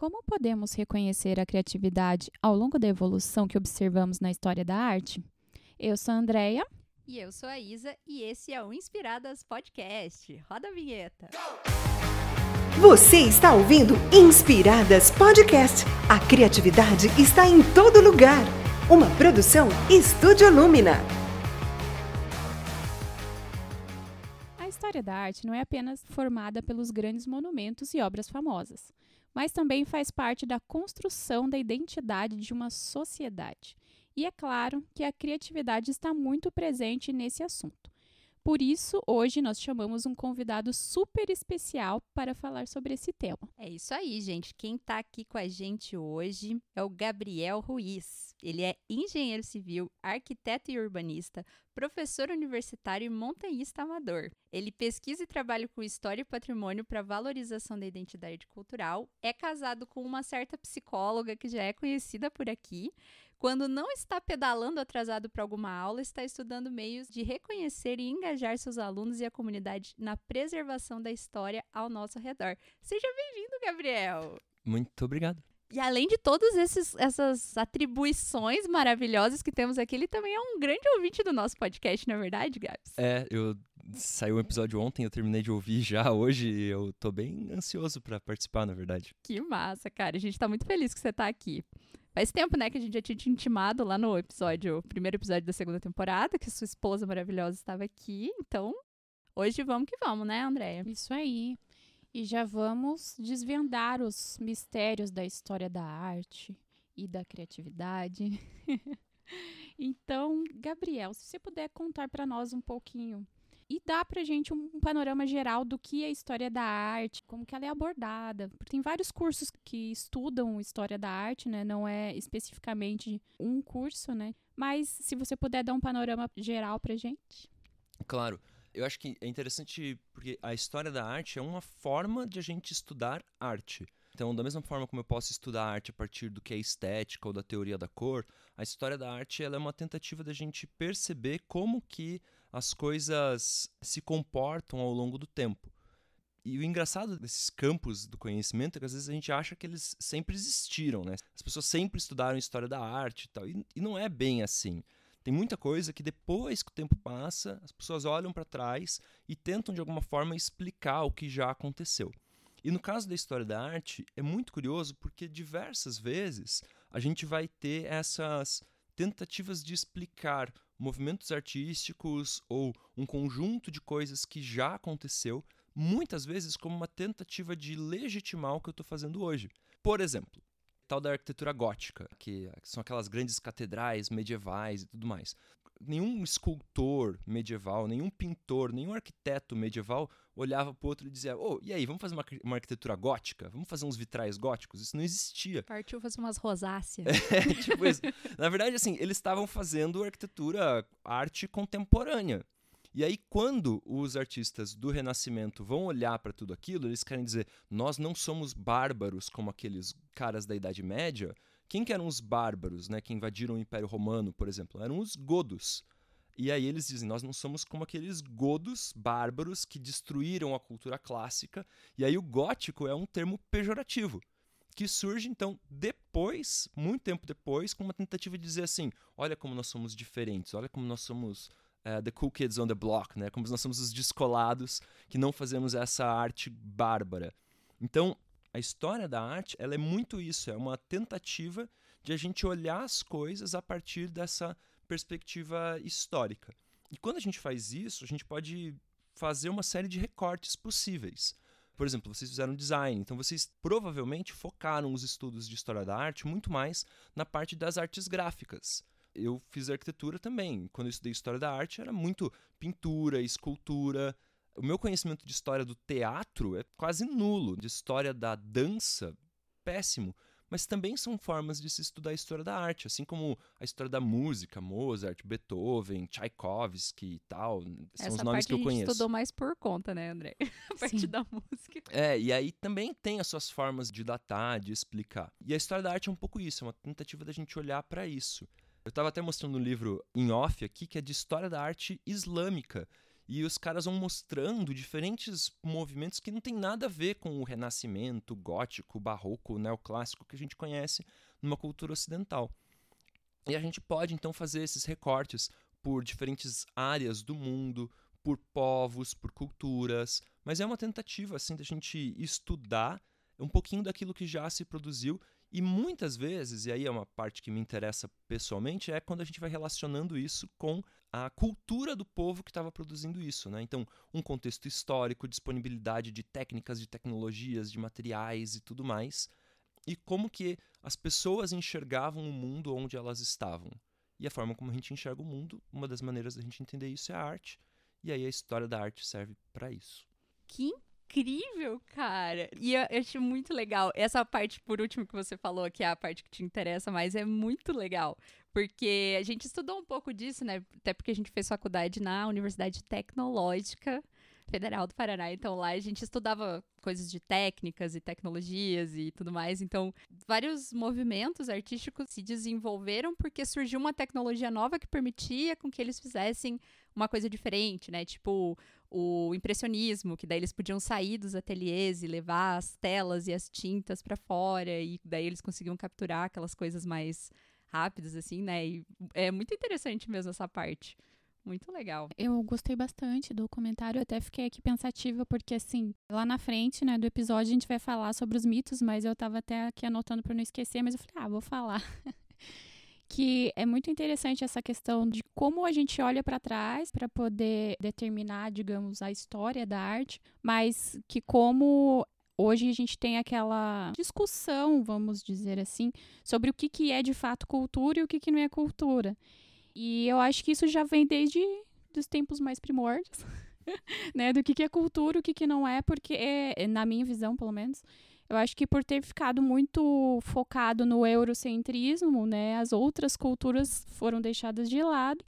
Como podemos reconhecer a criatividade ao longo da evolução que observamos na história da arte? Eu sou a Andrea. E eu sou a Isa, e esse é o Inspiradas Podcast. Roda a vinheta. Você está ouvindo Inspiradas Podcast. A criatividade está em todo lugar. Uma produção Estúdio Lumina. A história da arte não é apenas formada pelos grandes monumentos e obras famosas mas também faz parte da construção da identidade de uma sociedade. E é claro que a criatividade está muito presente nesse assunto. Por isso, hoje nós chamamos um convidado super especial para falar sobre esse tema. É isso aí, gente. Quem está aqui com a gente hoje é o Gabriel Ruiz. Ele é engenheiro civil, arquiteto e urbanista, professor universitário e montanhista amador. Ele pesquisa e trabalha com história e patrimônio para valorização da identidade cultural. É casado com uma certa psicóloga que já é conhecida por aqui. Quando não está pedalando atrasado para alguma aula, está estudando meios de reconhecer e engajar seus alunos e a comunidade na preservação da história ao nosso redor. Seja bem-vindo, Gabriel! Muito obrigado. E além de todas essas atribuições maravilhosas que temos aqui, ele também é um grande ouvinte do nosso podcast, não é verdade, Gabs? É, eu saiu um episódio ontem, eu terminei de ouvir já hoje e eu tô bem ansioso para participar, na verdade. Que massa, cara. A gente tá muito feliz que você tá aqui. Faz tempo, né, que a gente já tinha te intimado lá no episódio, primeiro episódio da segunda temporada, que sua esposa maravilhosa estava aqui. Então, hoje vamos que vamos, né, Andréia? Isso aí. E já vamos desvendar os mistérios da história da arte e da criatividade. então, Gabriel, se você puder contar para nós um pouquinho e dá pra gente um panorama geral do que é a história da arte, como que ela é abordada. Porque tem vários cursos que estudam história da arte, né? Não é especificamente um curso, né? Mas se você puder dar um panorama geral pra gente. Claro. Eu acho que é interessante porque a história da arte é uma forma de a gente estudar arte. Então, da mesma forma como eu posso estudar arte a partir do que é estética ou da teoria da cor, a história da arte ela é uma tentativa da gente perceber como que as coisas se comportam ao longo do tempo. E o engraçado desses campos do conhecimento é que às vezes a gente acha que eles sempre existiram, né? As pessoas sempre estudaram história da arte e tal. E, e não é bem assim. Tem muita coisa que depois que o tempo passa, as pessoas olham para trás e tentam de alguma forma explicar o que já aconteceu. E no caso da história da arte, é muito curioso porque diversas vezes a gente vai ter essas tentativas de explicar movimentos artísticos ou um conjunto de coisas que já aconteceu, muitas vezes como uma tentativa de legitimar o que eu estou fazendo hoje. Por exemplo, tal da arquitetura gótica, que são aquelas grandes catedrais medievais e tudo mais nenhum escultor medieval, nenhum pintor, nenhum arquiteto medieval olhava para o outro e dizia: "Oh, e aí, vamos fazer uma, uma, arquitetura gótica? Vamos fazer uns vitrais góticos?" Isso não existia. Partiu fazer umas rosáceas. É, tipo isso. Na verdade, assim, eles estavam fazendo arquitetura, arte contemporânea. E aí, quando os artistas do Renascimento vão olhar para tudo aquilo, eles querem dizer: nós não somos bárbaros como aqueles caras da Idade Média, quem que eram os bárbaros, né, que invadiram o Império Romano, por exemplo? Eram os godos. E aí eles dizem, nós não somos como aqueles godos bárbaros que destruíram a cultura clássica. E aí o gótico é um termo pejorativo, que surge então depois, muito tempo depois, com uma tentativa de dizer assim, olha como nós somos diferentes, olha como nós somos uh, the cool kids on the block, né? Como nós somos os descolados que não fazemos essa arte bárbara. Então, a história da arte ela é muito isso, é uma tentativa de a gente olhar as coisas a partir dessa perspectiva histórica. E quando a gente faz isso, a gente pode fazer uma série de recortes possíveis. Por exemplo, vocês fizeram design, então vocês provavelmente focaram os estudos de história da arte muito mais na parte das artes gráficas. Eu fiz arquitetura também. Quando eu estudei história da arte, era muito pintura, escultura, o meu conhecimento de história do teatro é quase nulo, de história da dança, péssimo. Mas também são formas de se estudar a história da arte, assim como a história da música, Mozart, Beethoven, Tchaikovsky e tal. São Essa os nomes que eu conheço. Essa estudou mais por conta, né, André? A parte Sim. da música. É, e aí também tem as suas formas de datar, de explicar. E a história da arte é um pouco isso, é uma tentativa da gente olhar para isso. Eu estava até mostrando um livro em off aqui que é de história da arte islâmica. E os caras vão mostrando diferentes movimentos que não tem nada a ver com o renascimento, gótico, barroco, neoclássico que a gente conhece numa cultura ocidental. E a gente pode então fazer esses recortes por diferentes áreas do mundo, por povos, por culturas, mas é uma tentativa assim da gente estudar um pouquinho daquilo que já se produziu e muitas vezes, e aí é uma parte que me interessa pessoalmente, é quando a gente vai relacionando isso com a cultura do povo que estava produzindo isso. Né? Então, um contexto histórico, disponibilidade de técnicas, de tecnologias, de materiais e tudo mais, e como que as pessoas enxergavam o mundo onde elas estavam. E a forma como a gente enxerga o mundo, uma das maneiras da gente entender isso é a arte, e aí a história da arte serve para isso. Que incrível, cara. E eu, eu muito legal. Essa parte, por último, que você falou, que é a parte que te interessa mais, é muito legal. Porque a gente estudou um pouco disso, né? Até porque a gente fez faculdade na Universidade Tecnológica Federal do Paraná. Então lá a gente estudava coisas de técnicas e tecnologias e tudo mais. Então, vários movimentos artísticos se desenvolveram porque surgiu uma tecnologia nova que permitia com que eles fizessem uma coisa diferente, né? Tipo, o impressionismo, que daí eles podiam sair dos ateliês e levar as telas e as tintas para fora, e daí eles conseguiam capturar aquelas coisas mais rápidas, assim, né? E é muito interessante mesmo essa parte. Muito legal. Eu gostei bastante do comentário, até fiquei aqui pensativa, porque assim, lá na frente, né, do episódio a gente vai falar sobre os mitos, mas eu tava até aqui anotando para não esquecer, mas eu falei, ah, vou falar. que é muito interessante essa questão de como a gente olha para trás para poder determinar, digamos, a história da arte, mas que como hoje a gente tem aquela discussão, vamos dizer assim, sobre o que, que é de fato cultura e o que, que não é cultura. E eu acho que isso já vem desde os tempos mais primórdios, né? Do que, que é cultura, o que, que não é, porque, é, na minha visão, pelo menos, eu acho que por ter ficado muito focado no eurocentrismo, né, as outras culturas foram deixadas de lado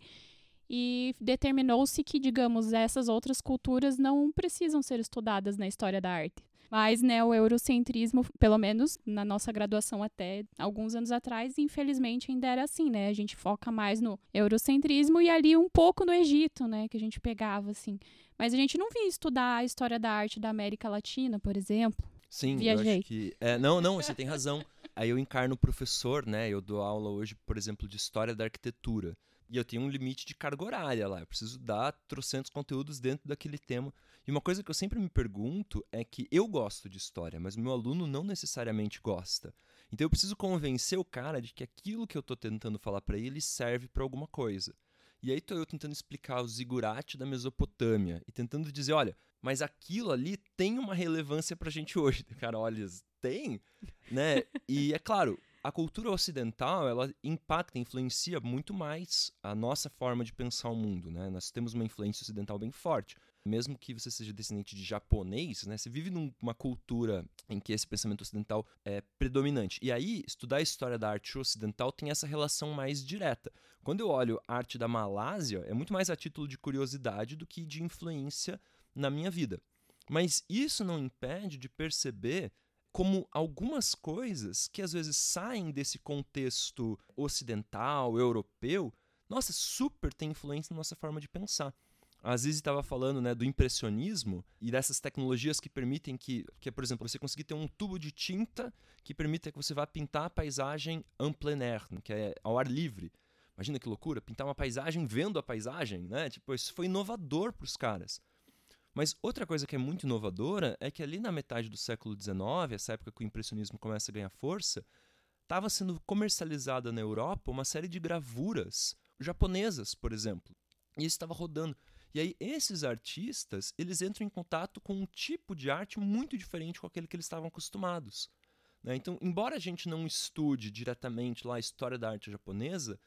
e determinou-se que, digamos, essas outras culturas não precisam ser estudadas na história da arte. Mas, né, o eurocentrismo, pelo menos na nossa graduação até alguns anos atrás, infelizmente ainda era assim, né? A gente foca mais no eurocentrismo e ali um pouco no Egito, né, que a gente pegava assim. Mas a gente não via estudar a história da arte da América Latina, por exemplo, Sim, Viajei. eu acho que. É, não, não, você tem razão. Aí eu encarno professor, né? Eu dou aula hoje, por exemplo, de história da arquitetura. E eu tenho um limite de carga horária lá. Eu preciso dar trocentos conteúdos dentro daquele tema. E uma coisa que eu sempre me pergunto é que eu gosto de história, mas meu aluno não necessariamente gosta. Então eu preciso convencer o cara de que aquilo que eu estou tentando falar para ele serve para alguma coisa. E aí tô eu tentando explicar o zigurate da Mesopotâmia e tentando dizer, olha, mas aquilo ali tem uma relevância pra gente hoje. Cara, olha, tem, né? E é claro, a cultura ocidental, ela impacta, influencia muito mais a nossa forma de pensar o mundo, né? Nós temos uma influência ocidental bem forte. Mesmo que você seja descendente de japonês, né? Você vive numa cultura em que esse pensamento ocidental é predominante. E aí, estudar a história da arte ocidental tem essa relação mais direta. Quando eu olho a arte da Malásia, é muito mais a título de curiosidade do que de influência na minha vida. Mas isso não impede de perceber como algumas coisas que às vezes saem desse contexto ocidental, europeu, nossa, super tem influência na nossa forma de pensar. A Zizi estava falando né, do impressionismo e dessas tecnologias que permitem que, que, por exemplo, você conseguir ter um tubo de tinta que permita que você vá pintar a paisagem en plein air, que é ao ar livre. Imagina que loucura, pintar uma paisagem vendo a paisagem, né? Tipo, isso foi inovador para os caras. Mas outra coisa que é muito inovadora é que ali na metade do século XIX, essa época que o impressionismo começa a ganhar força, estava sendo comercializada na Europa uma série de gravuras japonesas, por exemplo. E isso estava rodando. E aí esses artistas, eles entram em contato com um tipo de arte muito diferente com aquele que eles estavam acostumados. Né? Então, embora a gente não estude diretamente lá a história da arte japonesa,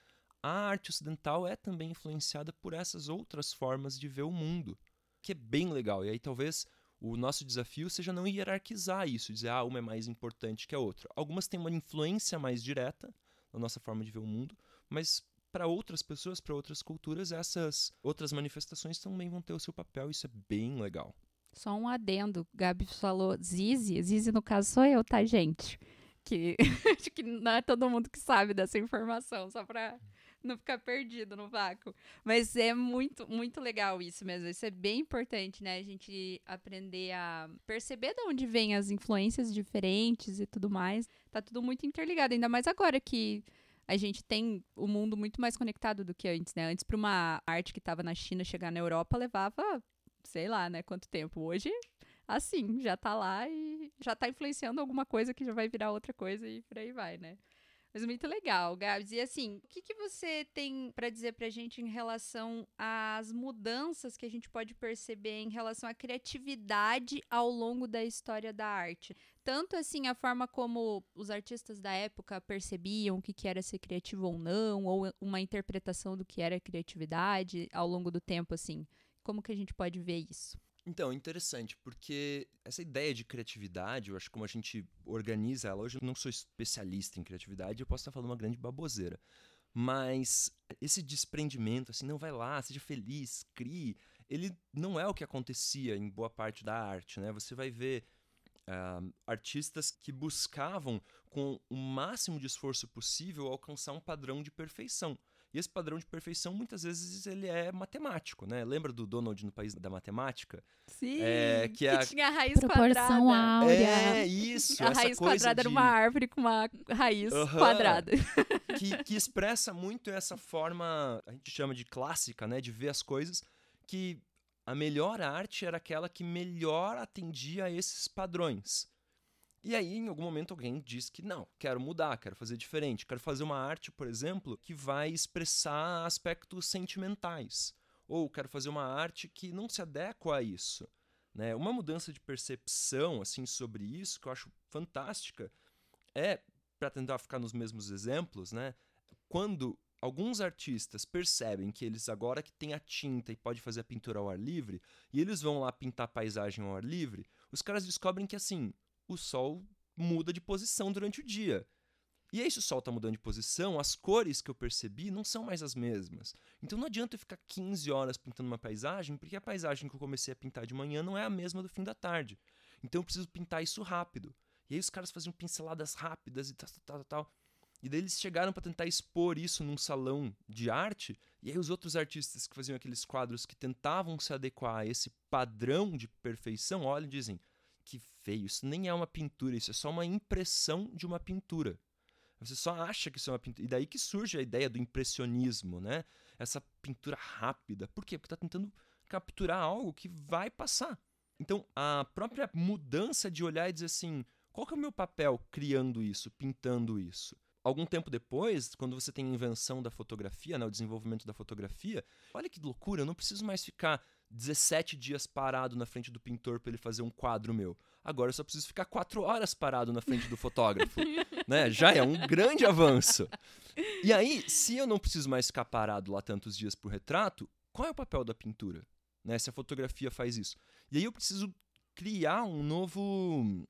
a arte ocidental é também influenciada por essas outras formas de ver o mundo que é bem legal. E aí talvez o nosso desafio seja não hierarquizar isso, dizer, ah, uma é mais importante que a outra. Algumas têm uma influência mais direta na nossa forma de ver o mundo, mas para outras pessoas, para outras culturas, essas outras manifestações também vão ter o seu papel. Isso é bem legal. Só um adendo. Gabi falou Zizi. Zizi, no caso, sou eu, tá, gente? Que acho que não é todo mundo que sabe dessa informação, só para não ficar perdido no vácuo. Mas é muito, muito legal isso mesmo. Isso é bem importante, né? A gente aprender a perceber de onde vêm as influências diferentes e tudo mais. Tá tudo muito interligado, ainda mais agora que a gente tem o mundo muito mais conectado do que antes, né? Antes, para uma arte que estava na China chegar na Europa, levava, sei lá, né, quanto tempo. Hoje, assim, já tá lá e já tá influenciando alguma coisa que já vai virar outra coisa e por aí vai, né? Mas muito legal, Gabs. E assim, o que, que você tem para dizer pra gente em relação às mudanças que a gente pode perceber em relação à criatividade ao longo da história da arte? Tanto assim, a forma como os artistas da época percebiam o que, que era ser criativo ou não, ou uma interpretação do que era criatividade ao longo do tempo, assim. Como que a gente pode ver isso? Então, interessante, porque essa ideia de criatividade, eu acho como a gente organiza ela, hoje eu não sou especialista em criatividade, eu posso estar falando uma grande baboseira. Mas esse desprendimento, assim, não vai lá, seja feliz, crie, ele não é o que acontecia em boa parte da arte, né? Você vai ver uh, artistas que buscavam, com o máximo de esforço possível, alcançar um padrão de perfeição. E esse padrão de perfeição, muitas vezes, ele é matemático, né? Lembra do Donald no País da Matemática? Sim, é, que, que a... tinha a raiz Proporção quadrada. áurea. É, isso. a raiz quadrada de... era uma árvore com uma raiz quadrada. Que, que expressa muito essa forma, a gente chama de clássica, né? De ver as coisas, que a melhor arte era aquela que melhor atendia a esses padrões. E aí, em algum momento, alguém diz que não, quero mudar, quero fazer diferente, quero fazer uma arte, por exemplo, que vai expressar aspectos sentimentais. Ou quero fazer uma arte que não se adequa a isso. Né? Uma mudança de percepção assim sobre isso que eu acho fantástica é, para tentar ficar nos mesmos exemplos, né? quando alguns artistas percebem que eles agora que têm a tinta e pode fazer a pintura ao ar livre, e eles vão lá pintar paisagem ao ar livre, os caras descobrem que assim, o Sol muda de posição durante o dia. E aí, se o Sol está mudando de posição, as cores que eu percebi não são mais as mesmas. Então não adianta eu ficar 15 horas pintando uma paisagem, porque a paisagem que eu comecei a pintar de manhã não é a mesma do fim da tarde. Então eu preciso pintar isso rápido. E aí os caras faziam pinceladas rápidas e tal, tal, tal, tal. E daí eles chegaram para tentar expor isso num salão de arte, e aí os outros artistas que faziam aqueles quadros que tentavam se adequar a esse padrão de perfeição, olham e dizem: que feio, isso nem é uma pintura, isso é só uma impressão de uma pintura. Você só acha que isso é uma pintura. E daí que surge a ideia do impressionismo, né? Essa pintura rápida. Por quê? Porque está tentando capturar algo que vai passar. Então, a própria mudança de olhar e dizer assim: qual que é o meu papel criando isso, pintando isso? Algum tempo depois, quando você tem a invenção da fotografia, né, o desenvolvimento da fotografia, olha que loucura, eu não preciso mais ficar 17 dias parado na frente do pintor para ele fazer um quadro meu. Agora eu só preciso ficar 4 horas parado na frente do fotógrafo. né? Já é um grande avanço. E aí, se eu não preciso mais ficar parado lá tantos dias pro retrato, qual é o papel da pintura? Né? Se a fotografia faz isso. E aí eu preciso criar um novo.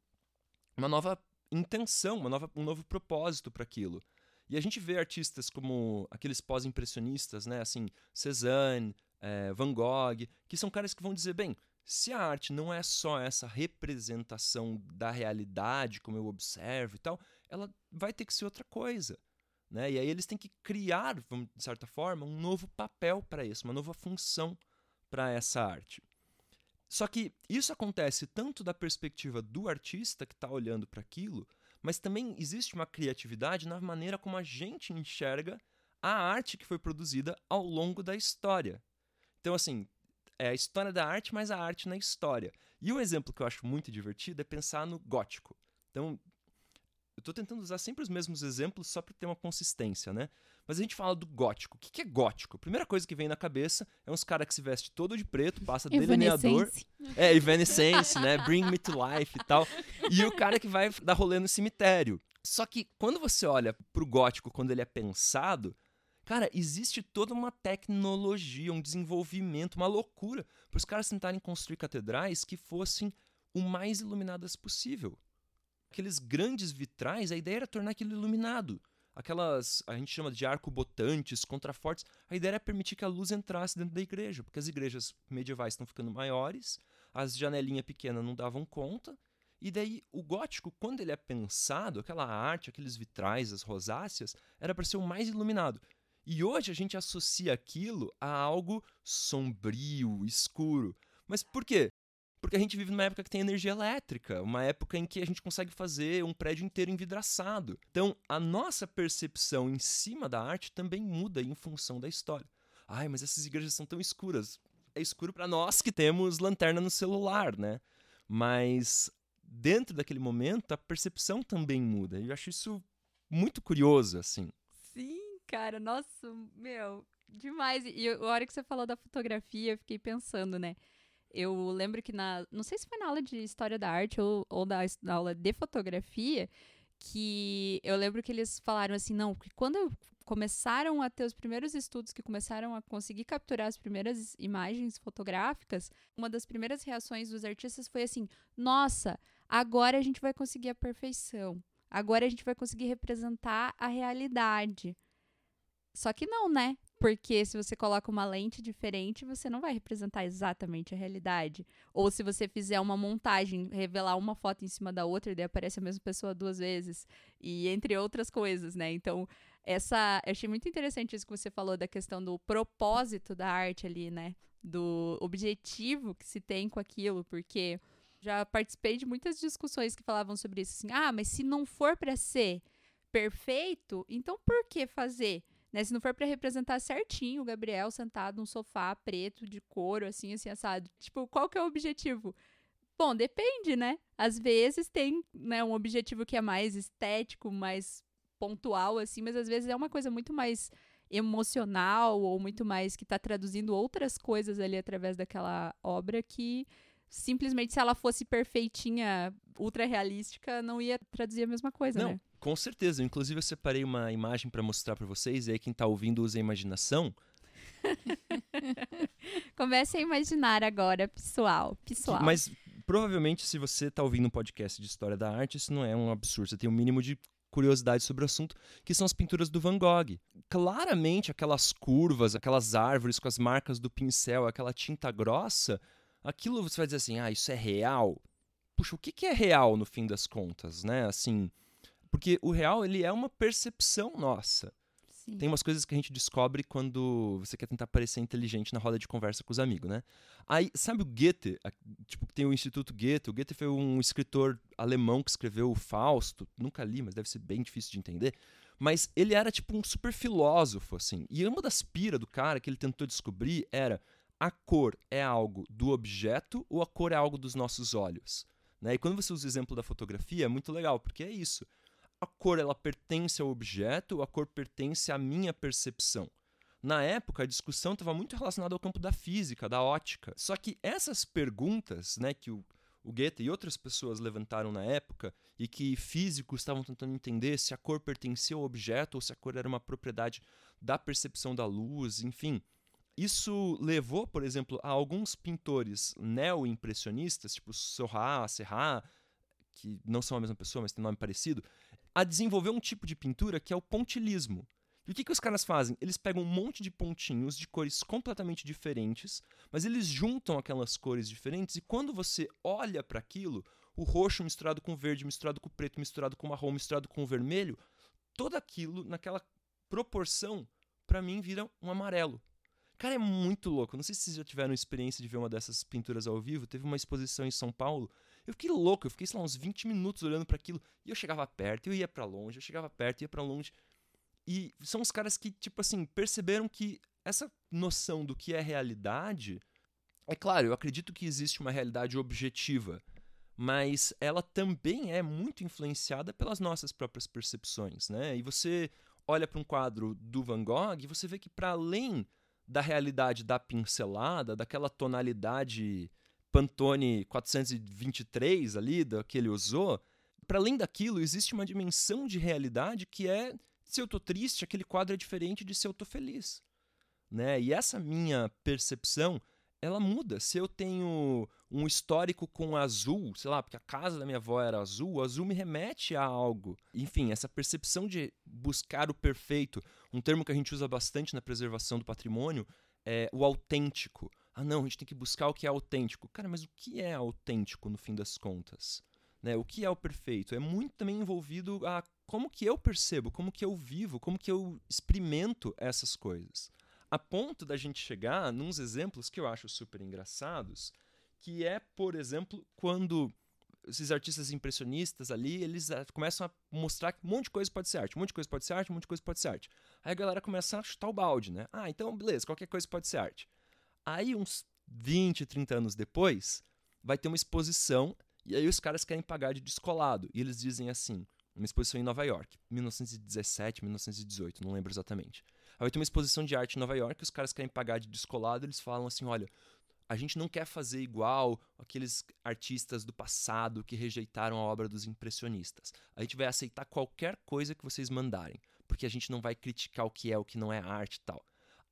uma nova intenção, uma nova, um novo propósito para aquilo. E a gente vê artistas como aqueles pós-impressionistas, né? Assim, Cézanne, é, Van Gogh, que são caras que vão dizer, bem, se a arte não é só essa representação da realidade, como eu observo e tal, ela vai ter que ser outra coisa. Né? E aí eles têm que criar, de certa forma, um novo papel para isso, uma nova função para essa arte. Só que isso acontece tanto da perspectiva do artista que está olhando para aquilo, mas também existe uma criatividade na maneira como a gente enxerga a arte que foi produzida ao longo da história. Então, assim, é a história da arte, mas a arte na história. E um exemplo que eu acho muito divertido é pensar no gótico. Então, eu estou tentando usar sempre os mesmos exemplos só para ter uma consistência, né? Mas a gente fala do gótico. O que, que é gótico? A primeira coisa que vem na cabeça é uns caras que se veste todo de preto, passa delineador. É, Evanescence, né? Bring Me to Life e tal. E o cara que vai dar rolê no cemitério. Só que quando você olha pro gótico, quando ele é pensado, Cara, existe toda uma tecnologia, um desenvolvimento, uma loucura para os caras tentarem construir catedrais que fossem o mais iluminadas possível. Aqueles grandes vitrais, a ideia era tornar aquilo iluminado. Aquelas, a gente chama de arco-botantes, contrafortes, a ideia era permitir que a luz entrasse dentro da igreja, porque as igrejas medievais estão ficando maiores, as janelinhas pequenas não davam conta, e daí o gótico, quando ele é pensado, aquela arte, aqueles vitrais, as rosáceas, era para ser o mais iluminado. E hoje a gente associa aquilo a algo sombrio, escuro. Mas por quê? Porque a gente vive numa época que tem energia elétrica, uma época em que a gente consegue fazer um prédio inteiro envidraçado. Então, a nossa percepção em cima da arte também muda em função da história. Ai, mas essas igrejas são tão escuras. É escuro para nós que temos lanterna no celular, né? Mas dentro daquele momento, a percepção também muda. Eu acho isso muito curioso, assim. Sim, cara, nossa, meu, demais. E a hora que você falou da fotografia, eu fiquei pensando, né? Eu lembro que na. Não sei se foi na aula de História da Arte ou, ou da, na aula de fotografia, que eu lembro que eles falaram assim, não, porque quando começaram a ter os primeiros estudos que começaram a conseguir capturar as primeiras imagens fotográficas, uma das primeiras reações dos artistas foi assim: nossa, agora a gente vai conseguir a perfeição. Agora a gente vai conseguir representar a realidade. Só que não, né? Porque se você coloca uma lente diferente, você não vai representar exatamente a realidade. Ou se você fizer uma montagem, revelar uma foto em cima da outra e daí aparece a mesma pessoa duas vezes. E entre outras coisas, né? Então, essa. Eu achei muito interessante isso que você falou da questão do propósito da arte ali, né? Do objetivo que se tem com aquilo, porque já participei de muitas discussões que falavam sobre isso, assim, ah, mas se não for para ser perfeito, então por que fazer? Né? Se não for para representar certinho o Gabriel sentado num sofá preto de couro, assim, assim, assado. Tipo, qual que é o objetivo? Bom, depende, né? Às vezes tem né, um objetivo que é mais estético, mais pontual, assim, mas às vezes é uma coisa muito mais emocional ou muito mais que está traduzindo outras coisas ali através daquela obra que simplesmente se ela fosse perfeitinha, ultra realística, não ia traduzir a mesma coisa, não, né? Com certeza. Inclusive, eu separei uma imagem para mostrar para vocês, e aí quem está ouvindo usa a imaginação. Comece a imaginar agora, pessoal. pessoal. Mas provavelmente, se você está ouvindo um podcast de história da arte, isso não é um absurdo. Você tem um mínimo de curiosidade sobre o assunto, que são as pinturas do Van Gogh. Claramente, aquelas curvas, aquelas árvores com as marcas do pincel, aquela tinta grossa, aquilo você vai dizer assim, ah, isso é real. Puxa, o que, que é real no fim das contas, né? Assim, porque o real ele é uma percepção nossa. Sim. Tem umas coisas que a gente descobre quando você quer tentar parecer inteligente na roda de conversa com os amigos, né? Aí, sabe o Goethe? Tipo, tem o Instituto Goethe. O Goethe foi um escritor alemão que escreveu o Fausto. Nunca li, mas deve ser bem difícil de entender. Mas ele era tipo um super filósofo, assim. E uma das piras do cara que ele tentou descobrir era a cor é algo do objeto ou a cor é algo dos nossos olhos? Né? E quando você usa o exemplo da fotografia, é muito legal, porque é isso. A cor ela pertence ao objeto ou a cor pertence à minha percepção? Na época, a discussão estava muito relacionada ao campo da física, da ótica. Só que essas perguntas né, que o, o Goethe e outras pessoas levantaram na época e que físicos estavam tentando entender se a cor pertencia ao objeto ou se a cor era uma propriedade da percepção da luz, enfim. Isso levou, por exemplo, a alguns pintores neo-impressionistas, tipo Seurat, Serrat, que não são a mesma pessoa, mas têm nome parecido, a desenvolver um tipo de pintura que é o pontilismo. E o que, que os caras fazem? Eles pegam um monte de pontinhos de cores completamente diferentes, mas eles juntam aquelas cores diferentes e quando você olha para aquilo, o roxo misturado com verde, misturado com preto, misturado com marrom, misturado com vermelho, todo aquilo naquela proporção, para mim, vira um amarelo. Cara, é muito louco. Não sei se vocês já tiveram experiência de ver uma dessas pinturas ao vivo. Teve uma exposição em São Paulo. Eu fiquei louco, eu fiquei, sei lá, uns 20 minutos olhando para aquilo. E eu chegava perto, eu ia para longe, eu chegava perto, ia para longe. E são os caras que, tipo assim, perceberam que essa noção do que é realidade. É claro, eu acredito que existe uma realidade objetiva, mas ela também é muito influenciada pelas nossas próprias percepções, né? E você olha para um quadro do Van Gogh e você vê que para além da realidade da pincelada, daquela tonalidade Pantone 423 ali, da que ele usou, para além daquilo, existe uma dimensão de realidade que é se eu tô triste, aquele quadro é diferente de se eu tô feliz. Né? E essa minha percepção, ela muda. Se eu tenho um histórico com azul, sei lá, porque a casa da minha avó era azul, o azul me remete a algo. Enfim, essa percepção de buscar o perfeito, um termo que a gente usa bastante na preservação do patrimônio, é o autêntico. Ah, não, a gente tem que buscar o que é autêntico. Cara, mas o que é autêntico no fim das contas? Né? O que é o perfeito? É muito também envolvido a como que eu percebo, como que eu vivo, como que eu experimento essas coisas. A ponto da gente chegar nos exemplos que eu acho super engraçados, que é, por exemplo, quando esses artistas impressionistas ali, eles uh, começam a mostrar que um monte de coisa pode ser arte, um monte de coisa pode ser arte, um monte de coisa pode ser arte. Aí a galera começa a chutar o balde, né? Ah, então beleza, qualquer coisa pode ser arte. Aí uns 20, 30 anos depois, vai ter uma exposição e aí os caras querem pagar de descolado. E eles dizem assim, uma exposição em Nova York, 1917, 1918, não lembro exatamente. Aí vai ter uma exposição de arte em Nova York, os caras querem pagar de descolado, eles falam assim, olha, a gente não quer fazer igual aqueles artistas do passado que rejeitaram a obra dos impressionistas. A gente vai aceitar qualquer coisa que vocês mandarem, porque a gente não vai criticar o que é, o que não é arte e tal.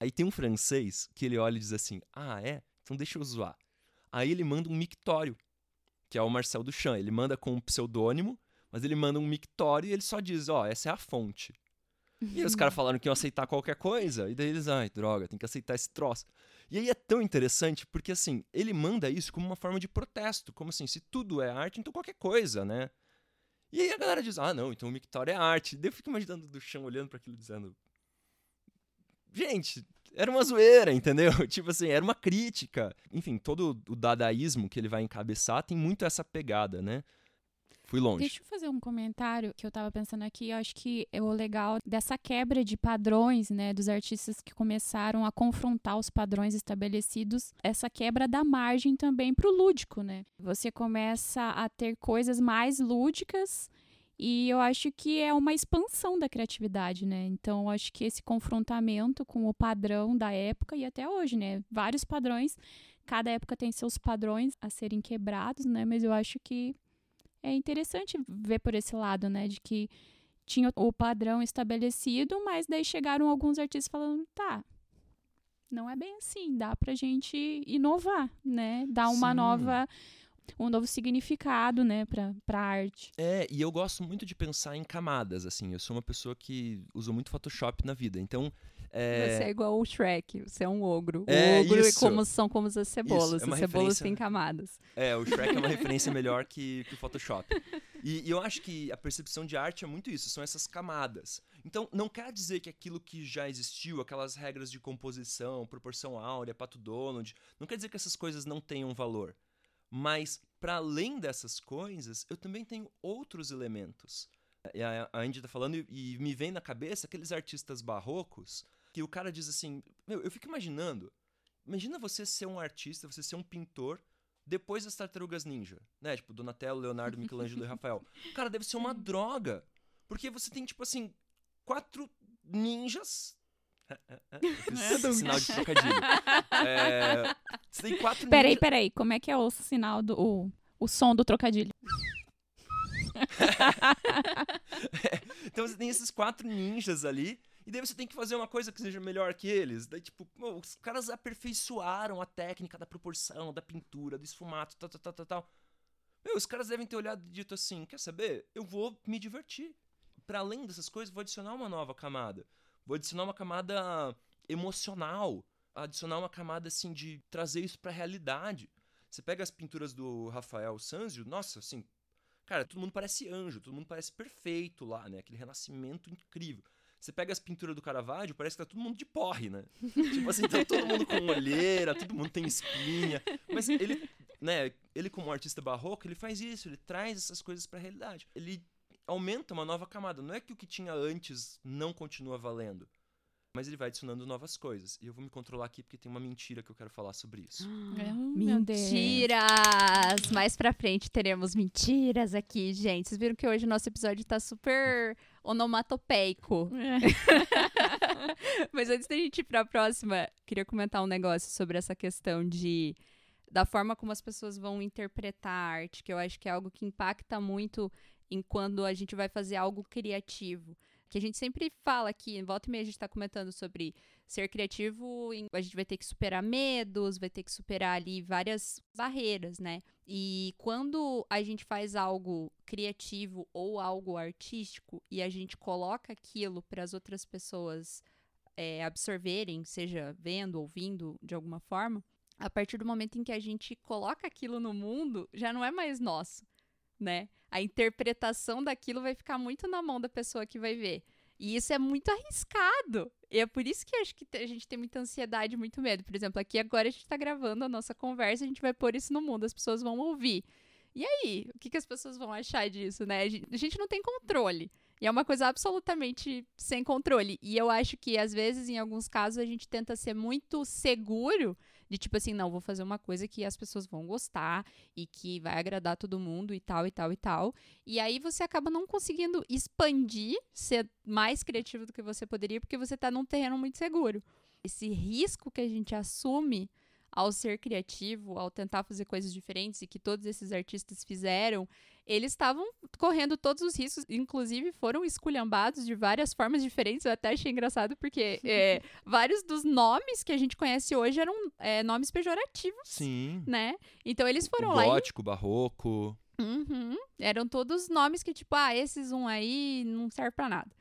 Aí tem um francês que ele olha e diz assim: Ah, é? Então deixa eu zoar. Aí ele manda um mictório, que é o Marcel Duchamp. Ele manda com um pseudônimo, mas ele manda um mictório e ele só diz: Ó, oh, essa é a fonte. E aí os caras falaram que iam aceitar qualquer coisa, e daí eles, ai, droga, tem que aceitar esse troço. E aí é tão interessante porque, assim, ele manda isso como uma forma de protesto. Como assim, se tudo é arte, então qualquer coisa, né? E aí a galera diz, ah, não, então o Mictório é arte. Daí eu fico imaginando do chão olhando para aquilo dizendo. Gente, era uma zoeira, entendeu? tipo assim, era uma crítica. Enfim, todo o dadaísmo que ele vai encabeçar tem muito essa pegada, né? Fui longe. Deixa eu fazer um comentário que eu tava pensando aqui. Eu acho que é o legal dessa quebra de padrões, né, dos artistas que começaram a confrontar os padrões estabelecidos, essa quebra da margem também para o lúdico, né? Você começa a ter coisas mais lúdicas e eu acho que é uma expansão da criatividade, né? Então, eu acho que esse confrontamento com o padrão da época e até hoje, né? Vários padrões, cada época tem seus padrões a serem quebrados, né? Mas eu acho que é interessante ver por esse lado, né? De que tinha o padrão estabelecido, mas daí chegaram alguns artistas falando, tá, não é bem assim, dá pra gente inovar, né? Dar uma Sim. nova um novo significado, né, pra, pra arte. É, e eu gosto muito de pensar em camadas, assim. Eu sou uma pessoa que usa muito Photoshop na vida. Então, é... Você é igual o Shrek, você é um ogro. É, o ogro isso. como são como as cebolas. Isso, é as cebolas têm camadas. É, o Shrek é uma referência melhor que, que o Photoshop. E, e, eu acho que a percepção de arte é muito isso, são essas camadas. Então, não quer dizer que aquilo que já existiu, aquelas regras de composição, proporção áurea, pato Donald, não quer dizer que essas coisas não tenham valor. Mas, para além dessas coisas, eu também tenho outros elementos. E a Andy tá falando e, e me vem na cabeça aqueles artistas barrocos que o cara diz assim: Meu, eu fico imaginando. Imagina você ser um artista, você ser um pintor depois das tartarugas ninja, né? Tipo, Donatello, Leonardo, Michelangelo e Rafael. Cara, deve ser uma droga. Porque você tem, tipo assim, quatro ninjas. É, sinal de trocadilho. É, você tem quatro Peraí, ninjas... peraí. Como é que é o sinal do. O, o som do trocadilho? é, então você tem esses quatro ninjas ali e daí você tem que fazer uma coisa que seja melhor que eles. Daí, tipo, pô, os caras aperfeiçoaram a técnica da proporção, da pintura, do esfumato, tal, tal, tal, tal, tal. Meu, os caras devem ter olhado e dito assim: quer saber? Eu vou me divertir. Para além dessas coisas, vou adicionar uma nova camada. Vou adicionar uma camada emocional. Adicionar uma camada, assim, de trazer isso pra realidade. Você pega as pinturas do Rafael Sanzio, nossa, assim, cara, todo mundo parece anjo, todo mundo parece perfeito lá, né? Aquele renascimento incrível. Você pega as pinturas do Caravaggio, parece que tá todo mundo de porre, né? tipo assim, tá todo mundo com olheira, todo mundo tem espinha. Mas ele, né, ele como artista barroco, ele faz isso, ele traz essas coisas para a realidade. Ele aumenta uma nova camada. Não é que o que tinha antes não continua valendo mas ele vai adicionando novas coisas. E eu vou me controlar aqui porque tem uma mentira que eu quero falar sobre isso. mentiras! Mais pra frente teremos mentiras aqui, gente. Vocês viram que hoje o nosso episódio tá super onomatopeico. É. mas antes da gente ir pra próxima, queria comentar um negócio sobre essa questão de da forma como as pessoas vão interpretar a arte, que eu acho que é algo que impacta muito em quando a gente vai fazer algo criativo que a gente sempre fala aqui, volta e meia a gente está comentando sobre ser criativo, a gente vai ter que superar medos, vai ter que superar ali várias barreiras, né? E quando a gente faz algo criativo ou algo artístico e a gente coloca aquilo para as outras pessoas é, absorverem, seja vendo, ouvindo de alguma forma, a partir do momento em que a gente coloca aquilo no mundo, já não é mais nosso né? A interpretação daquilo vai ficar muito na mão da pessoa que vai ver. E isso é muito arriscado. E é por isso que acho que a gente tem muita ansiedade, muito medo. Por exemplo, aqui agora a gente tá gravando a nossa conversa, a gente vai pôr isso no mundo, as pessoas vão ouvir. E aí, o que, que as pessoas vão achar disso, né? A gente não tem controle. E é uma coisa absolutamente sem controle. E eu acho que, às vezes, em alguns casos, a gente tenta ser muito seguro de tipo assim, não, vou fazer uma coisa que as pessoas vão gostar e que vai agradar todo mundo e tal, e tal, e tal. E aí você acaba não conseguindo expandir, ser mais criativo do que você poderia, porque você tá num terreno muito seguro. Esse risco que a gente assume ao ser criativo, ao tentar fazer coisas diferentes e que todos esses artistas fizeram, eles estavam correndo todos os riscos, inclusive foram esculhambados de várias formas diferentes. Eu até achei engraçado, porque é, vários dos nomes que a gente conhece hoje eram é, nomes pejorativos. Sim. Né? Então eles foram o lá. Gótico, e... barroco. Uhum. Eram todos nomes que, tipo, ah, esses um aí não serve para nada.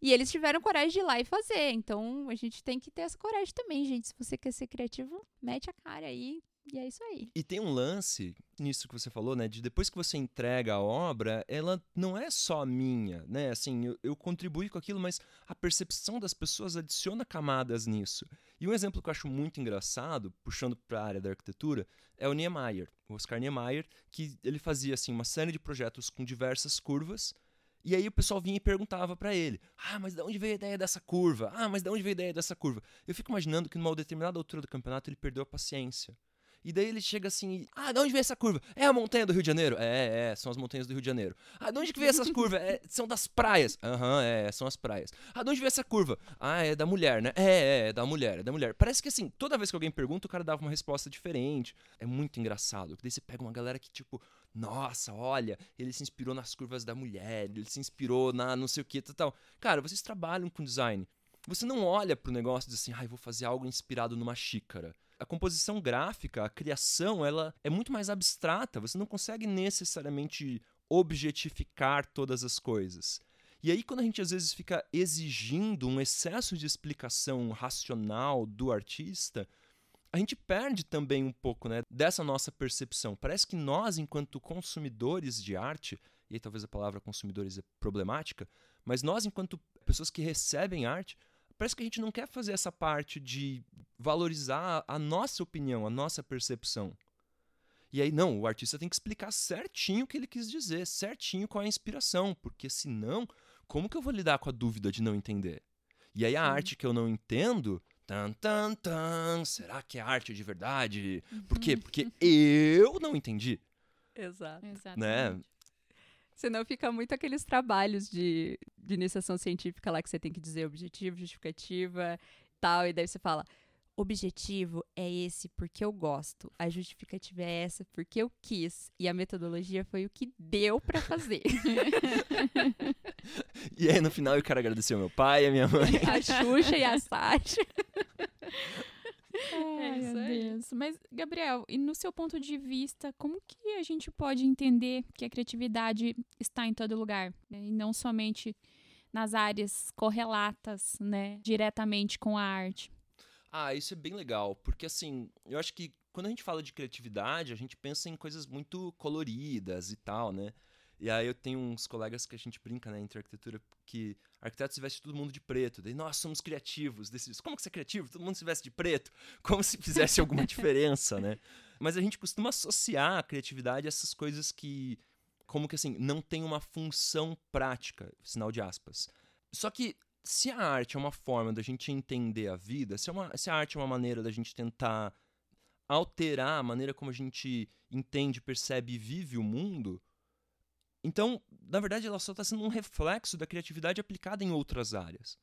E eles tiveram coragem de ir lá e fazer. Então a gente tem que ter essa coragem também, gente. Se você quer ser criativo, mete a cara aí. E é isso aí. E tem um lance nisso que você falou, né? De depois que você entrega a obra, ela não é só minha, né? Assim, eu, eu contribuí com aquilo, mas a percepção das pessoas adiciona camadas nisso. E um exemplo que eu acho muito engraçado, puxando para a área da arquitetura, é o Niemeyer, o Oscar Niemeyer, que ele fazia assim uma série de projetos com diversas curvas e aí o pessoal vinha e perguntava para ele: "Ah, mas de onde veio a ideia dessa curva? Ah, mas de onde veio a ideia dessa curva?". Eu fico imaginando que numa determinada altura do campeonato ele perdeu a paciência. E daí ele chega assim, ah, de onde veio essa curva? É a montanha do Rio de Janeiro? É, é, são as montanhas do Rio de Janeiro. Ah, de onde que veio essas curvas? É, são das praias. Aham, uhum, é, são as praias. Ah, de onde veio essa curva? Ah, é da mulher, né? É, é, é da mulher, é da mulher. Parece que assim, toda vez que alguém pergunta, o cara dava uma resposta diferente. É muito engraçado. Daí você pega uma galera que, tipo, nossa, olha, ele se inspirou nas curvas da mulher, ele se inspirou na não sei o que, tal. Cara, vocês trabalham com design. Você não olha pro negócio e diz assim, ai, ah, vou fazer algo inspirado numa xícara. A composição gráfica, a criação, ela é muito mais abstrata. Você não consegue necessariamente objetificar todas as coisas. E aí, quando a gente às vezes fica exigindo um excesso de explicação racional do artista, a gente perde também um pouco né, dessa nossa percepção. Parece que nós, enquanto consumidores de arte, e aí talvez a palavra consumidores é problemática, mas nós, enquanto pessoas que recebem arte, parece que a gente não quer fazer essa parte de valorizar a nossa opinião, a nossa percepção. E aí, não, o artista tem que explicar certinho o que ele quis dizer, certinho qual é a inspiração, porque senão, como que eu vou lidar com a dúvida de não entender? E aí, a Sim. arte que eu não entendo Tan, tan, tan. Será que é arte de verdade? Por quê? Uhum. Porque eu não entendi. Exato. Exatamente. Né? Senão fica muito aqueles trabalhos de, de iniciação científica lá que você tem que dizer objetivo, justificativa tal, e daí você fala, objetivo é esse porque eu gosto, a justificativa é essa porque eu quis, e a metodologia foi o que deu para fazer. e aí no final eu quero agradecer ao meu pai, a minha mãe, a Xuxa e a Sasha. Ai, é meu Deus. Mas, Gabriel, e no seu ponto de vista, como que a gente pode entender que a criatividade está em todo lugar? Né? E não somente nas áreas correlatas, né? Diretamente com a arte. Ah, isso é bem legal, porque assim, eu acho que quando a gente fala de criatividade, a gente pensa em coisas muito coloridas e tal, né? E aí eu tenho uns colegas que a gente brinca, né, entre arquitetura, que arquitetos se veste todo mundo de preto. Daí nós somos criativos. Desses, como que você é criativo? Todo mundo se veste de preto. Como se fizesse alguma diferença, né? Mas a gente costuma associar a criatividade a essas coisas que, como que assim, não tem uma função prática, sinal de aspas. Só que se a arte é uma forma da gente entender a vida, se, é uma, se a arte é uma maneira da gente tentar alterar a maneira como a gente entende, percebe e vive o mundo, então, na verdade, ela só está sendo um reflexo da criatividade aplicada em outras áreas.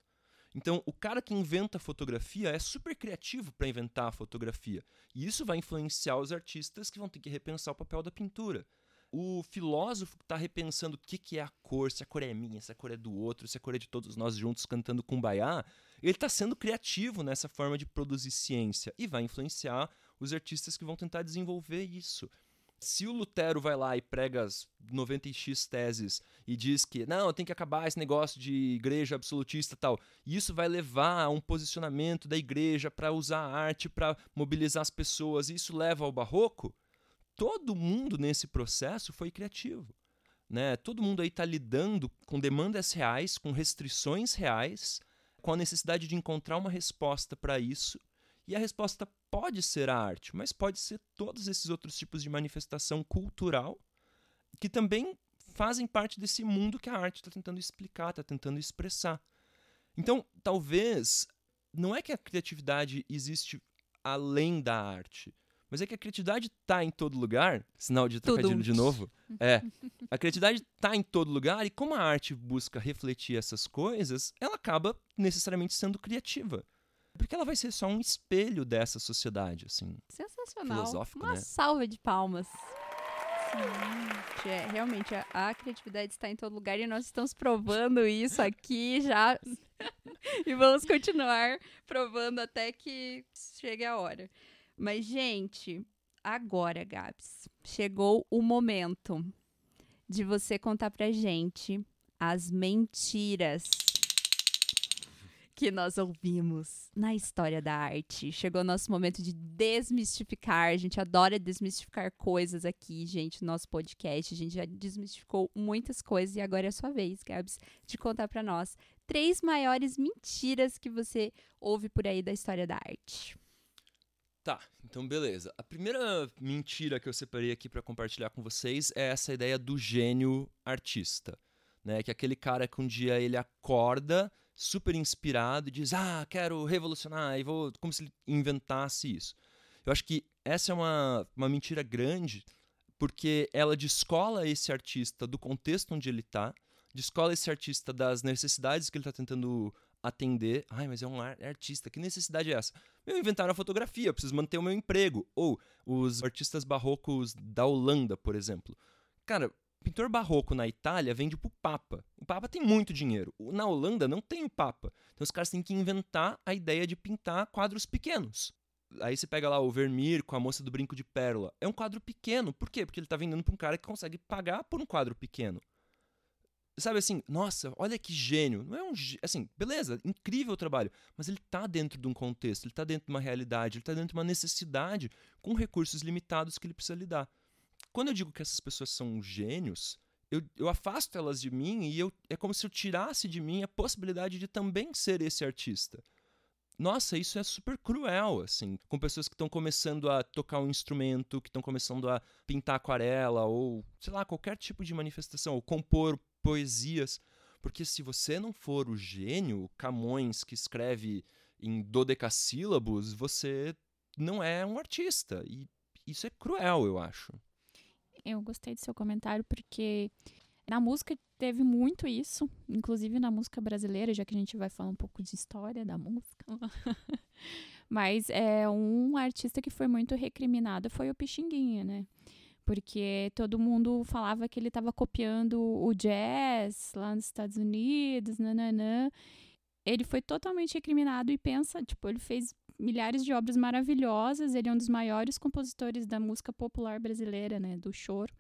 Então, o cara que inventa fotografia é super criativo para inventar a fotografia. E isso vai influenciar os artistas que vão ter que repensar o papel da pintura o filósofo está repensando o que, que é a cor, se a cor é minha, se a cor é do outro, se a cor é de todos nós juntos cantando Kumbaya, ele está sendo criativo nessa forma de produzir ciência e vai influenciar os artistas que vão tentar desenvolver isso. Se o Lutero vai lá e prega as 90x teses e diz que não, tem que acabar esse negócio de igreja absolutista tal, e isso vai levar a um posicionamento da igreja para usar a arte para mobilizar as pessoas, e isso leva ao barroco, todo mundo nesse processo foi criativo. né? Todo mundo aí está lidando com demandas reais, com restrições reais, com a necessidade de encontrar uma resposta para isso. E a resposta pode ser a arte, mas pode ser todos esses outros tipos de manifestação cultural que também fazem parte desse mundo que a arte está tentando explicar, está tentando expressar. Então, talvez não é que a criatividade existe além da arte, mas é que a criatividade está em todo lugar. Sinal de trocadilho de novo. É. A criatividade está em todo lugar e como a arte busca refletir essas coisas, ela acaba necessariamente sendo criativa. Porque ela vai ser só um espelho dessa sociedade, assim. Sensacional. Filosófico, Uma né? salva de palmas. Sim, é, realmente, a, a criatividade está em todo lugar e nós estamos provando isso aqui já. e vamos continuar provando até que chegue a hora. Mas, gente, agora, Gabs, chegou o momento de você contar pra gente as mentiras que nós ouvimos na história da arte. Chegou o nosso momento de desmistificar. A gente adora desmistificar coisas aqui, gente, no nosso podcast. A gente já desmistificou muitas coisas e agora é a sua vez, Gabs, de contar pra nós três maiores mentiras que você ouve por aí da história da arte. Tá, então beleza. A primeira mentira que eu separei aqui para compartilhar com vocês é essa ideia do gênio artista, né? Que aquele cara que um dia ele acorda super inspirado e diz: "Ah, quero revolucionar", e vou como se ele inventasse isso. Eu acho que essa é uma, uma mentira grande, porque ela descola esse artista do contexto onde ele está, descola esse artista das necessidades que ele está tentando atender. Ai, mas é um ar- artista, que necessidade é essa? Eu inventaram a fotografia, eu preciso manter o meu emprego. Ou os artistas barrocos da Holanda, por exemplo. Cara, pintor barroco na Itália vende pro Papa. O Papa tem muito dinheiro. Na Holanda não tem o Papa. Então os caras têm que inventar a ideia de pintar quadros pequenos. Aí você pega lá o Vermeer com a moça do brinco de pérola. É um quadro pequeno. Por quê? Porque ele tá vendendo pra um cara que consegue pagar por um quadro pequeno. Sabe assim, nossa, olha que gênio. Não é um assim, beleza, incrível o trabalho, mas ele tá dentro de um contexto, ele tá dentro de uma realidade, ele tá dentro de uma necessidade com recursos limitados que ele precisa lidar. Quando eu digo que essas pessoas são gênios, eu, eu afasto elas de mim e eu, é como se eu tirasse de mim a possibilidade de também ser esse artista. Nossa, isso é super cruel, assim, com pessoas que estão começando a tocar um instrumento, que estão começando a pintar aquarela, ou, sei lá, qualquer tipo de manifestação, ou compor poesias. Porque se você não for o gênio, Camões, que escreve em dodecassílabos, você não é um artista. E isso é cruel, eu acho. Eu gostei do seu comentário porque na música teve muito isso, inclusive na música brasileira, já que a gente vai falar um pouco de história da música. Mas é um artista que foi muito recriminado foi o Pixinguinha, né? Porque todo mundo falava que ele estava copiando o jazz lá nos Estados Unidos, nananã. Ele foi totalmente recriminado e pensa, tipo, ele fez milhares de obras maravilhosas, ele é um dos maiores compositores da música popular brasileira, né, do choro.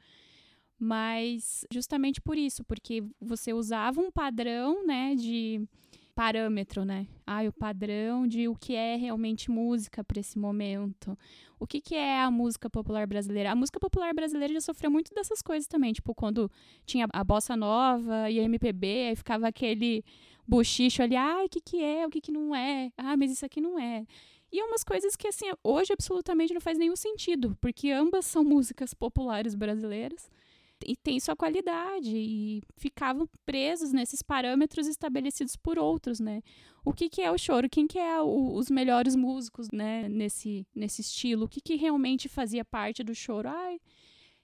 Mas justamente por isso, porque você usava um padrão, né, de parâmetro, né? Ah, o padrão de o que é realmente música para esse momento. O que, que é a música popular brasileira? A música popular brasileira já sofreu muito dessas coisas também, tipo quando tinha a bossa nova e a MPB, aí ficava aquele bochicho ali, ah, o que que é, o que que não é? Ah, mas isso aqui não é. E é umas coisas que, assim, hoje absolutamente não faz nenhum sentido, porque ambas são músicas populares brasileiras e tem sua qualidade e ficavam presos nesses parâmetros estabelecidos por outros, né? O que, que é o choro? Quem que é o- os melhores músicos, né, nesse, nesse estilo? O que, que realmente fazia parte do choro? Ai,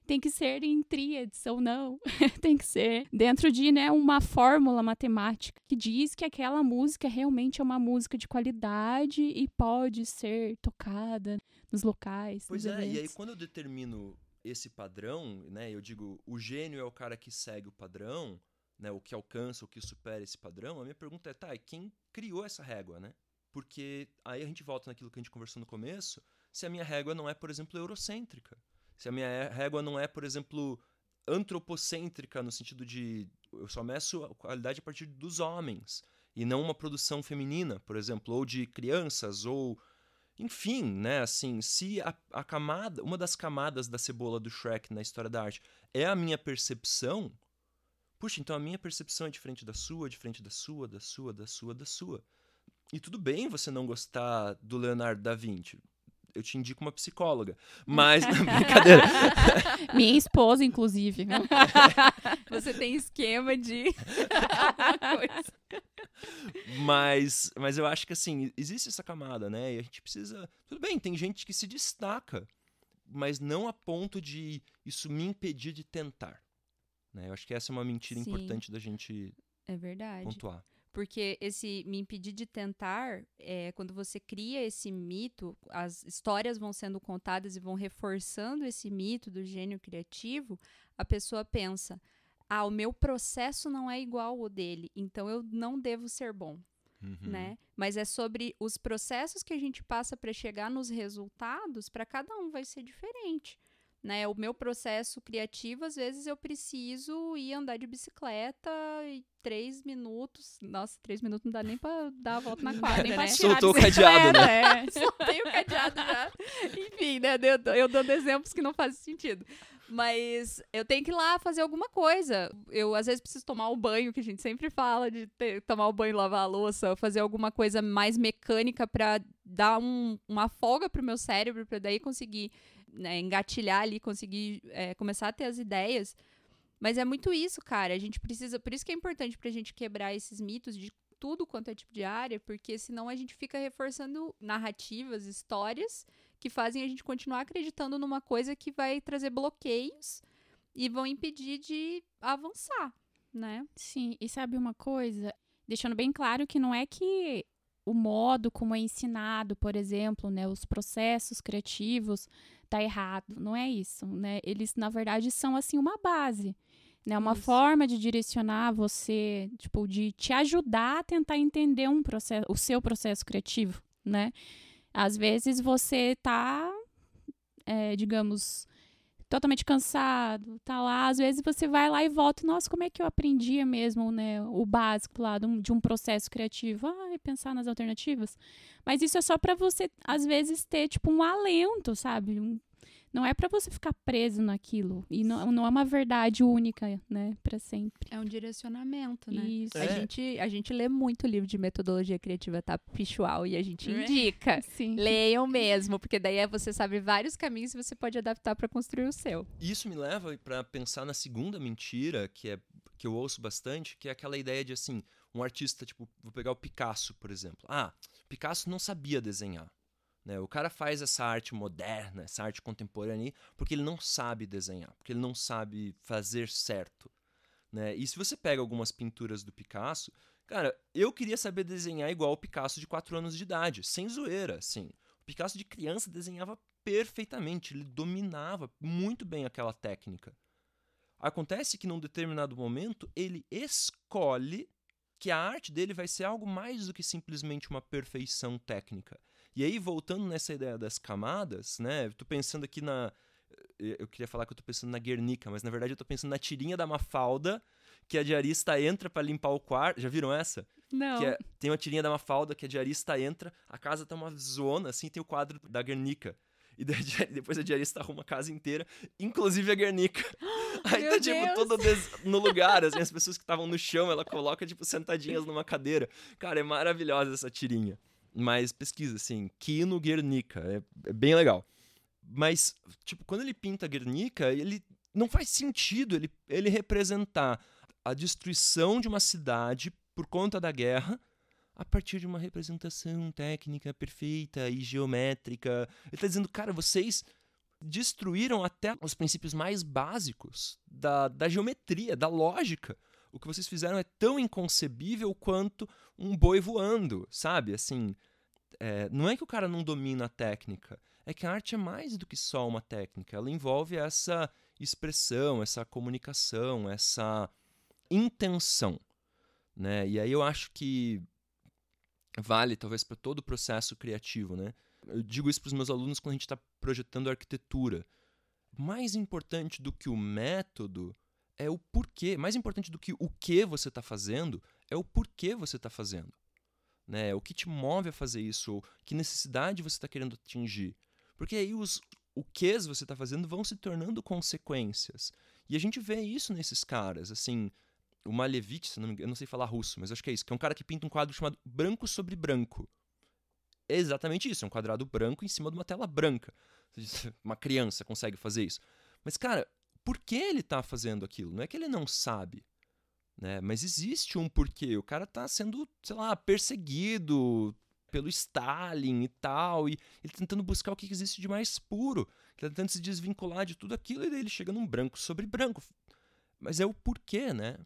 tem que ser em tríades ou não. tem que ser dentro de, né, uma fórmula matemática que diz que aquela música realmente é uma música de qualidade e pode ser tocada nos locais, Pois nos é, e aí eventos. quando eu determino esse padrão, né, eu digo, o gênio é o cara que segue o padrão, né, o que alcança, o que supera esse padrão, a minha pergunta é, tá, e quem criou essa régua, né? Porque aí a gente volta naquilo que a gente conversou no começo, se a minha régua não é, por exemplo, eurocêntrica, se a minha régua não é, por exemplo, antropocêntrica, no sentido de eu só meço a qualidade a partir dos homens, e não uma produção feminina, por exemplo, ou de crianças, ou enfim, né, assim, se a, a camada, uma das camadas da cebola do Shrek na história da arte é a minha percepção, puxa, então a minha percepção é diferente da sua, diferente da sua, da sua, da sua, da sua. E tudo bem você não gostar do Leonardo da Vinci. Eu te indico uma psicóloga. Mas, brincadeira. Minha esposa, inclusive. Você tem esquema de. Mas, mas eu acho que, assim, existe essa camada, né? E a gente precisa. Tudo bem, tem gente que se destaca, mas não a ponto de isso me impedir de tentar. Né? Eu acho que essa é uma mentira Sim. importante da gente É verdade. pontuar. Porque esse me impedir de tentar, é, quando você cria esse mito, as histórias vão sendo contadas e vão reforçando esse mito do gênio criativo, a pessoa pensa: ah, o meu processo não é igual ao dele, então eu não devo ser bom. Uhum. né? Mas é sobre os processos que a gente passa para chegar nos resultados, para cada um vai ser diferente. Né? O meu processo criativo, às vezes eu preciso ir andar de bicicleta e três minutos. Nossa, três minutos não dá nem pra dar a volta na quadra, nem pra tirar Soltou o cadeado, né? é. Soltei o cadeado já. Enfim, né? Eu, eu dando exemplos que não fazem sentido. Mas eu tenho que ir lá fazer alguma coisa. Eu, às vezes, preciso tomar um banho, que a gente sempre fala de ter- tomar o banho, lavar a louça, ou fazer alguma coisa mais mecânica pra dar um- uma folga pro meu cérebro, pra daí conseguir né, engatilhar ali, conseguir é, começar a ter as ideias. Mas é muito isso, cara. A gente precisa. Por isso que é importante pra gente quebrar esses mitos de tudo quanto é tipo de área, porque senão a gente fica reforçando narrativas, histórias que fazem a gente continuar acreditando numa coisa que vai trazer bloqueios e vão impedir de avançar, né? Sim, e sabe uma coisa? Deixando bem claro que não é que o modo como é ensinado, por exemplo, né, os processos criativos, tá errado. Não é isso, né? Eles, na verdade, são, assim, uma base, né? Uma Isso. forma de direcionar você, tipo, de te ajudar a tentar entender um processo, o seu processo criativo, né? Às vezes você tá, é, digamos, totalmente cansado, tá lá, às vezes você vai lá e volta, nossa, como é que eu aprendia mesmo, né, o básico lá de um, de um processo criativo, ah, e pensar nas alternativas, mas isso é só pra você, às vezes, ter, tipo, um alento, sabe, Um- não é pra você ficar preso naquilo, e não, não é uma verdade única, né, pra sempre. É um direcionamento, né? Isso. A, É. gente, a gente lê muito livro de metodologia criativa, tá? Pichual, e a gente É. indica. Sim. Leiam mesmo, porque daí é- você sabe vários caminhos e você pode adaptar pra construir o seu. Isso me leva para pensar na segunda mentira, que é que eu ouço bastante, que é aquela ideia de assim, um artista, tipo, vou pegar o Picasso, por exemplo. Ah, Picasso não sabia desenhar. Né? O cara faz essa arte moderna, essa arte contemporânea porque ele não sabe desenhar, porque ele não sabe fazer certo. Né? E se você pega algumas pinturas do Picasso, cara, eu queria saber desenhar igual o Picasso de 4 anos de idade, sem zoeira, assim. O Picasso de criança desenhava perfeitamente, ele dominava muito bem aquela técnica. Acontece que num determinado momento ele escolhe que a arte dele vai ser algo mais do que simplesmente uma perfeição técnica. E aí, voltando nessa ideia das camadas, né? Eu tô pensando aqui na. eh, Eu queria falar que eu tô pensando na Guernica, mas na verdade eu tô pensando na tirinha da Mafalda, que a diarista entra pra limpar o quarto. Já viram essa? Não. Que é- tem uma tirinha da Mafalda que a diarista entra, a casa tá uma zona, assim, tem o quadro da Guernica. E depois a diarista arruma a casa inteira, inclusive a Guernica. Aí Meu tá, tipo, Deus! todo des- no lugar, assim, as pessoas que estavam no chão, ela coloca, tipo, sentadinhas numa cadeira. Cara, é maravilhosa essa tirinha. Mas pesquisa, assim, Kino Guernica, é, é bem legal. Mas, tipo, quando ele pinta Guernica, ele não faz sentido ele, ele representar a destruição de uma cidade por conta da guerra a partir de uma representação técnica perfeita e geométrica. Ele está dizendo, cara, vocês destruíram até os princípios mais básicos da, da geometria, da lógica. O que vocês fizeram é tão inconcebível quanto um boi voando, sabe? Assim, é, não é que o cara não domina a técnica, é que a arte é mais do que só uma técnica. Ela envolve essa expressão, essa comunicação, essa intenção, né? E aí eu acho que vale talvez para todo o processo criativo, né? Eu digo isso para os meus alunos quando a gente está projetando arquitetura. Mais importante do que o método é o porquê. Mais importante do que o que você está fazendo é o porquê você está fazendo. Né? O que te move a fazer isso, ou que necessidade você está querendo atingir. Porque aí os o que você está fazendo vão se tornando consequências. E a gente vê isso nesses caras, assim, o Malevich, se não me engano, eu não sei falar russo, mas acho que é isso, que é um cara que pinta um quadro chamado Branco sobre Branco. É exatamente isso, é um quadrado branco em cima de uma tela branca. Uma criança consegue fazer isso. Mas, cara, por que ele tá fazendo aquilo? Não é que ele não sabe, né? Mas existe um porquê. O cara tá sendo, sei lá, perseguido pelo Stalin e tal, e ele tentando buscar o que existe de mais puro, tentando se desvincular de tudo aquilo, e daí ele chega num branco sobre branco. Mas é o porquê, né?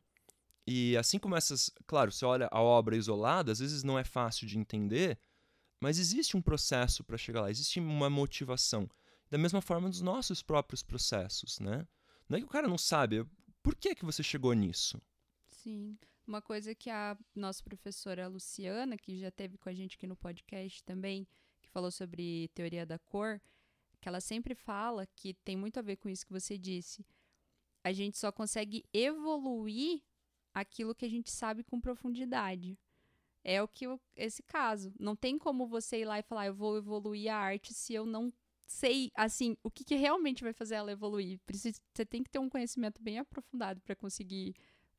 E assim como essas, claro, você olha a obra isolada, às vezes não é fácil de entender, mas existe um processo para chegar lá, existe uma motivação. Da mesma forma dos nossos próprios processos, né? Não é que o cara não sabe, por que que você chegou nisso? Sim. Uma coisa que a nossa professora Luciana, que já teve com a gente aqui no podcast também, que falou sobre teoria da cor, que ela sempre fala que tem muito a ver com isso que você disse. A gente só consegue evoluir aquilo que a gente sabe com profundidade. É o que eu, esse caso. Não tem como você ir lá e falar, eu vou evoluir a arte se eu não sei, assim, o que, que realmente vai fazer ela evoluir. Precisa, você tem que ter um conhecimento bem aprofundado para conseguir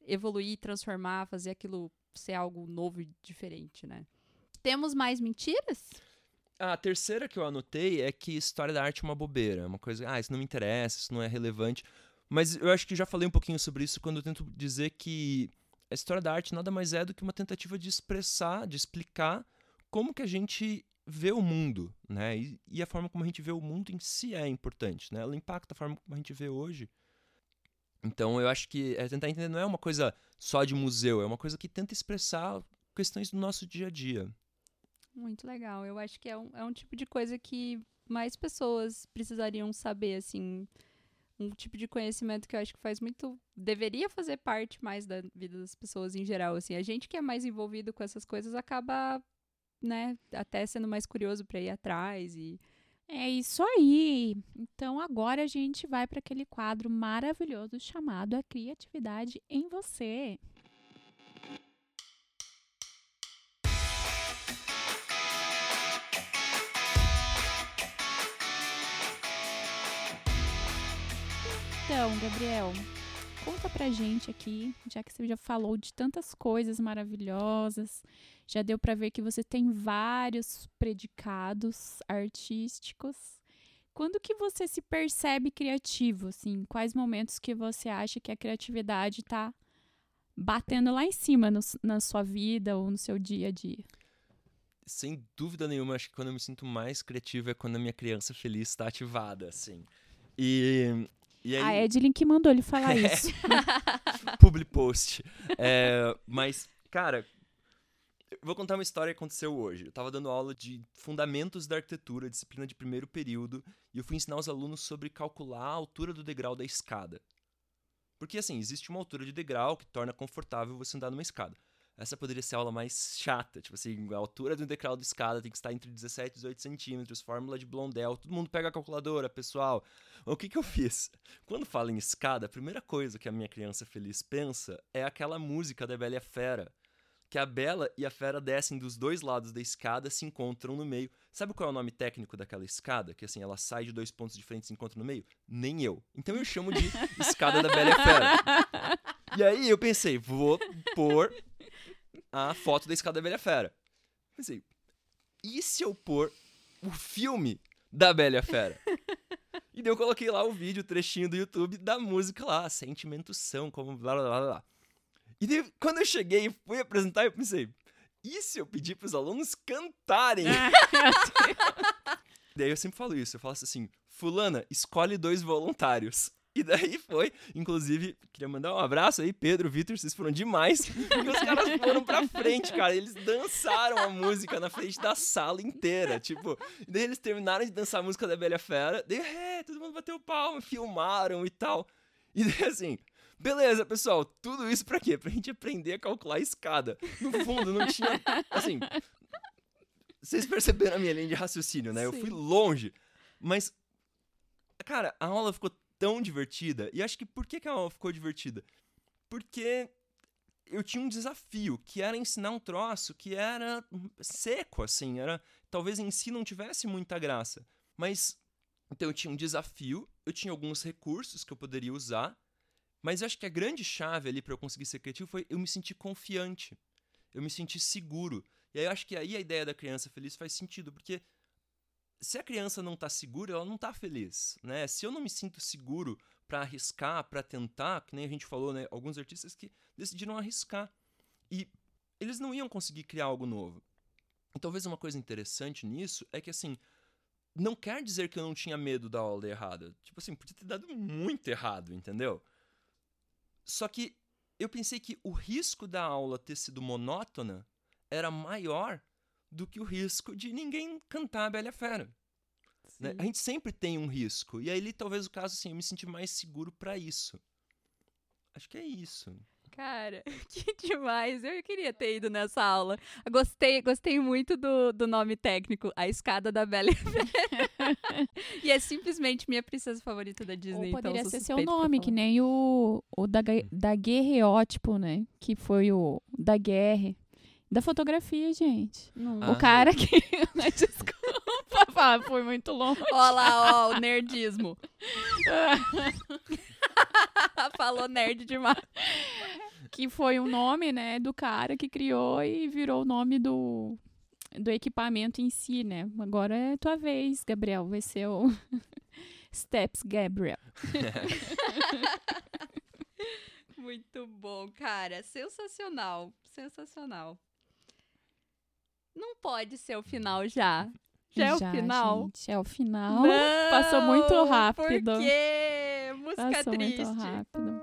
evoluir, transformar, fazer aquilo ser algo novo e diferente, né? Temos mais mentiras? A terceira que eu anotei é que história da arte é uma bobeira, é uma coisa, ah, isso não me interessa, isso não é relevante. Mas eu acho que já falei um pouquinho sobre isso quando eu tento dizer que a história da arte nada mais é do que uma tentativa de expressar, de explicar como que a gente vê o mundo, né? E, e, a forma como a gente vê o mundo em si é importante, né? Ela impacta a forma como a gente vê hoje. Então eu acho que é tentar entender não é uma coisa só de museu, é uma coisa que tenta expressar questões do nosso dia a dia. Muito legal. Eu acho que é um, é um tipo de coisa que mais pessoas precisariam saber, assim. Um tipo de conhecimento que eu acho que faz muito. deveria fazer parte mais da vida das pessoas em geral. Assim, a gente que é mais envolvido com essas coisas acaba, né, até sendo mais curioso para ir atrás e é isso aí. Então agora a gente vai para aquele quadro maravilhoso chamado A Criatividade em Você. Então, Gabriel, conta pra gente aqui, já que você já falou de tantas coisas maravilhosas, já deu para ver que você tem vários predicados artísticos. Quando que você se percebe criativo, assim? Quais momentos que você acha que a criatividade está batendo lá em cima no, na sua vida ou no seu dia a dia? Sem dúvida nenhuma, acho que quando eu me sinto mais criativo é quando a minha criança feliz está ativada, assim. E, e aí... A Edlin que mandou ele falar isso. Public post. É, mas, cara, vou contar uma história que aconteceu hoje. Eu estava dando aula de Fundamentos da Arquitetura, disciplina de primeiro período, e eu fui ensinar os alunos sobre calcular a altura do degrau da escada. Porque, assim, existe uma altura de degrau que torna confortável você andar numa escada. Essa poderia ser a aula mais chata, tipo assim, a altura do degrau da escada tem que estar entre 17 e 18 centímetros, fórmula de Blondel, todo mundo pega a calculadora, pessoal. O que que eu fiz? Quando fala em escada, a primeira coisa que a minha criança feliz pensa é aquela música da Bela e a Fera que a Bela e a Fera descem dos dois lados da escada, se encontram no meio. Sabe qual é o nome técnico daquela escada? Que assim, ela sai de dois pontos diferentes e se encontra no meio? Nem eu. Então eu chamo de escada da Bela e a Fera. E aí eu pensei, vou pôr a foto da escada da Bela Fera. Pensei, e se eu pôr o filme da Bela Fera? E daí eu coloquei lá o vídeo, o trechinho do YouTube da música lá, Sentimento São, como blá blá blá blá. E daí, quando eu cheguei e fui apresentar, eu pensei, e se eu pedir para os alunos cantarem? daí eu sempre falo isso, eu falo assim, fulana, escolhe dois voluntários. E daí foi, inclusive, queria mandar um abraço aí, Pedro, Vitor, vocês foram demais. Porque os caras foram pra frente, cara. Eles dançaram a música na frente da sala inteira. Tipo, daí eles terminaram de dançar a música da Bela Fera. Daí, é, todo mundo bateu palma, filmaram e tal. E daí assim, Beleza, pessoal, tudo isso pra quê? Pra gente aprender a calcular a escada. No fundo, não tinha. Assim. Vocês perceberam a minha linha de raciocínio, né? Sim. Eu fui longe. Mas, cara, a aula ficou tão divertida. E acho que por que, que a aula ficou divertida? Porque eu tinha um desafio, que era ensinar um troço que era seco, assim. era Talvez em si não tivesse muita graça. Mas. Então eu tinha um desafio, eu tinha alguns recursos que eu poderia usar Mas eu acho que a grande chave ali para eu conseguir ser criativo foi eu me sentir confiante. Eu me sentir seguro. E aí eu acho que aí a ideia da criança feliz faz sentido, porque se a criança não tá segura, ela não tá feliz, né? Se eu não me sinto seguro para arriscar, para tentar, que nem a gente falou, né, alguns artistas que decidiram arriscar e eles não iam conseguir criar algo novo. E talvez uma coisa interessante nisso é que assim, não quer dizer que eu não tinha medo da aula errada. Tipo assim, podia ter dado muito errado, entendeu? Só que eu pensei que o risco da aula ter sido monótona era maior do que o risco de ninguém cantar a Bela Fera. Né? A gente sempre tem um risco. E aí, talvez o caso, assim, eu me senti mais seguro para isso. Acho que é isso. Cara, que demais. Eu queria ter ido nessa aula. Gostei, gostei muito do, do nome técnico, A Escada da Bela e Fera. e é simplesmente minha princesa favorita da Disney. Ou poderia então ser seu nome, que nem o, o da, da guerreótipo, né? Que foi o da guerra. Da fotografia, gente. Ah. O cara que. Desculpa, foi muito longe. Olha lá, ó, o nerdismo. Falou nerd demais. Que foi o nome, né, do cara que criou e virou o nome do, do equipamento em si, né? Agora é tua vez, Gabriel. Vai ser o Steps Gabriel. Muito bom, cara. Sensacional. Sensacional. Não pode ser o final já. Já, é o final? Gente, é o final. Não, Passou muito rápido. Por quê? Música Passou triste. muito rápido.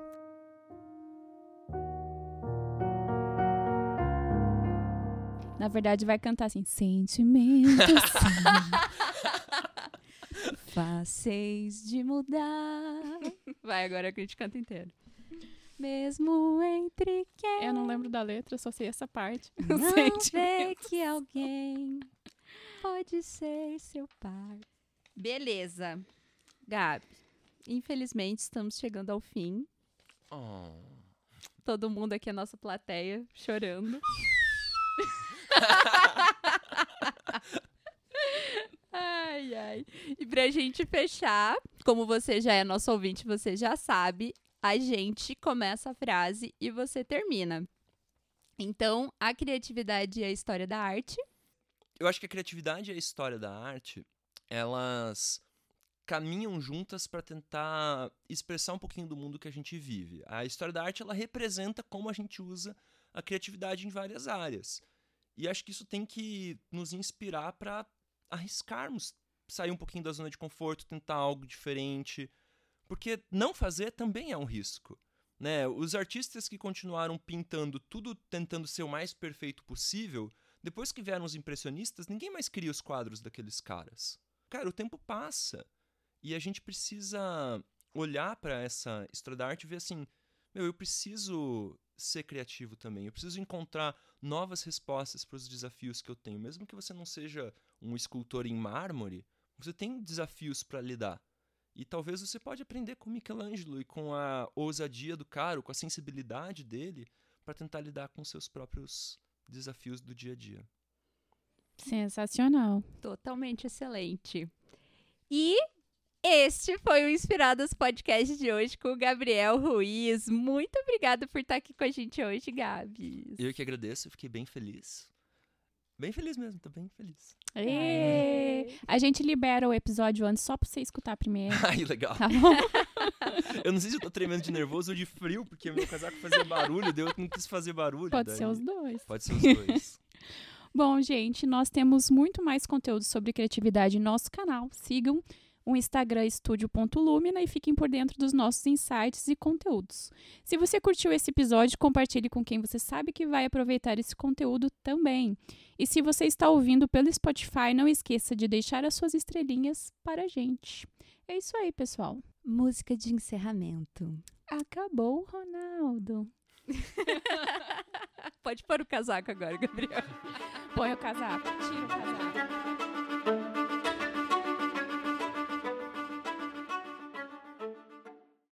Na verdade, vai cantar assim: Sentimentos fáceis de mudar. Vai, agora que a gente canta inteiro. Mesmo entre quem. Eu não lembro da letra, só sei essa parte. Não vê Sentimentos. que alguém pode ser seu par. Beleza. Gabi, infelizmente estamos chegando ao fim. Oh. Todo mundo aqui, a nossa plateia, chorando. ai, ai. E pra gente fechar, como você já é nosso ouvinte, você já sabe, a gente começa a frase e você termina. Então, a criatividade é a história da arte. Eu acho que a criatividade e a história da arte, elas caminham juntas para tentar expressar um pouquinho do mundo que a gente vive. A história da arte, ela representa como a gente usa a criatividade em várias áreas. E acho que isso tem que nos inspirar para arriscarmos, sair um pouquinho da zona de conforto, tentar algo diferente, porque não fazer também é um risco. Né? Os artistas que continuaram pintando tudo tentando ser o mais perfeito possível, depois que vieram os impressionistas, ninguém mais cria os quadros daqueles caras. Cara, o tempo passa. E a gente precisa olhar para essa história da arte e ver assim: meu, eu preciso ser criativo também. Eu preciso encontrar novas respostas para os desafios que eu tenho. Mesmo que você não seja um escultor em mármore, você tem desafios para lidar. E talvez você pode aprender com Michelangelo e com a ousadia do cara, com a sensibilidade dele, para tentar lidar com seus próprios desafios do dia a dia. Sensacional. Totalmente excelente. E este foi o Inspiradas Podcast de hoje com o Gabriel Ruiz. Muito obrigada por estar aqui com a gente hoje, Gabi. Eu que agradeço, fiquei bem feliz. Bem feliz mesmo, tô bem feliz. A gente libera o episódio antes só pra você escutar primeiro. Ai, legal. Tá bom? Eu não sei se eu tô tremendo de nervoso ou de frio, porque meu casaco fazia barulho, daí eu não quis fazer barulho. Pode daí- ser os dois. Pode ser os dois. Bom, gente, nós temos muito mais conteúdo sobre criatividade em nosso canal. Sigam o Instagram estúdio.lumina e fiquem por dentro dos nossos insights e conteúdos. Se você curtiu esse episódio, compartilhe com quem você sabe que vai aproveitar esse conteúdo também. E se você está ouvindo pelo Spotify, não esqueça de deixar as suas estrelinhas para a gente. É isso aí, pessoal. Música de encerramento. Acabou, Ronaldo. Pode pôr o casaco agora, Gabriel. Põe o casaco, tira o casaco.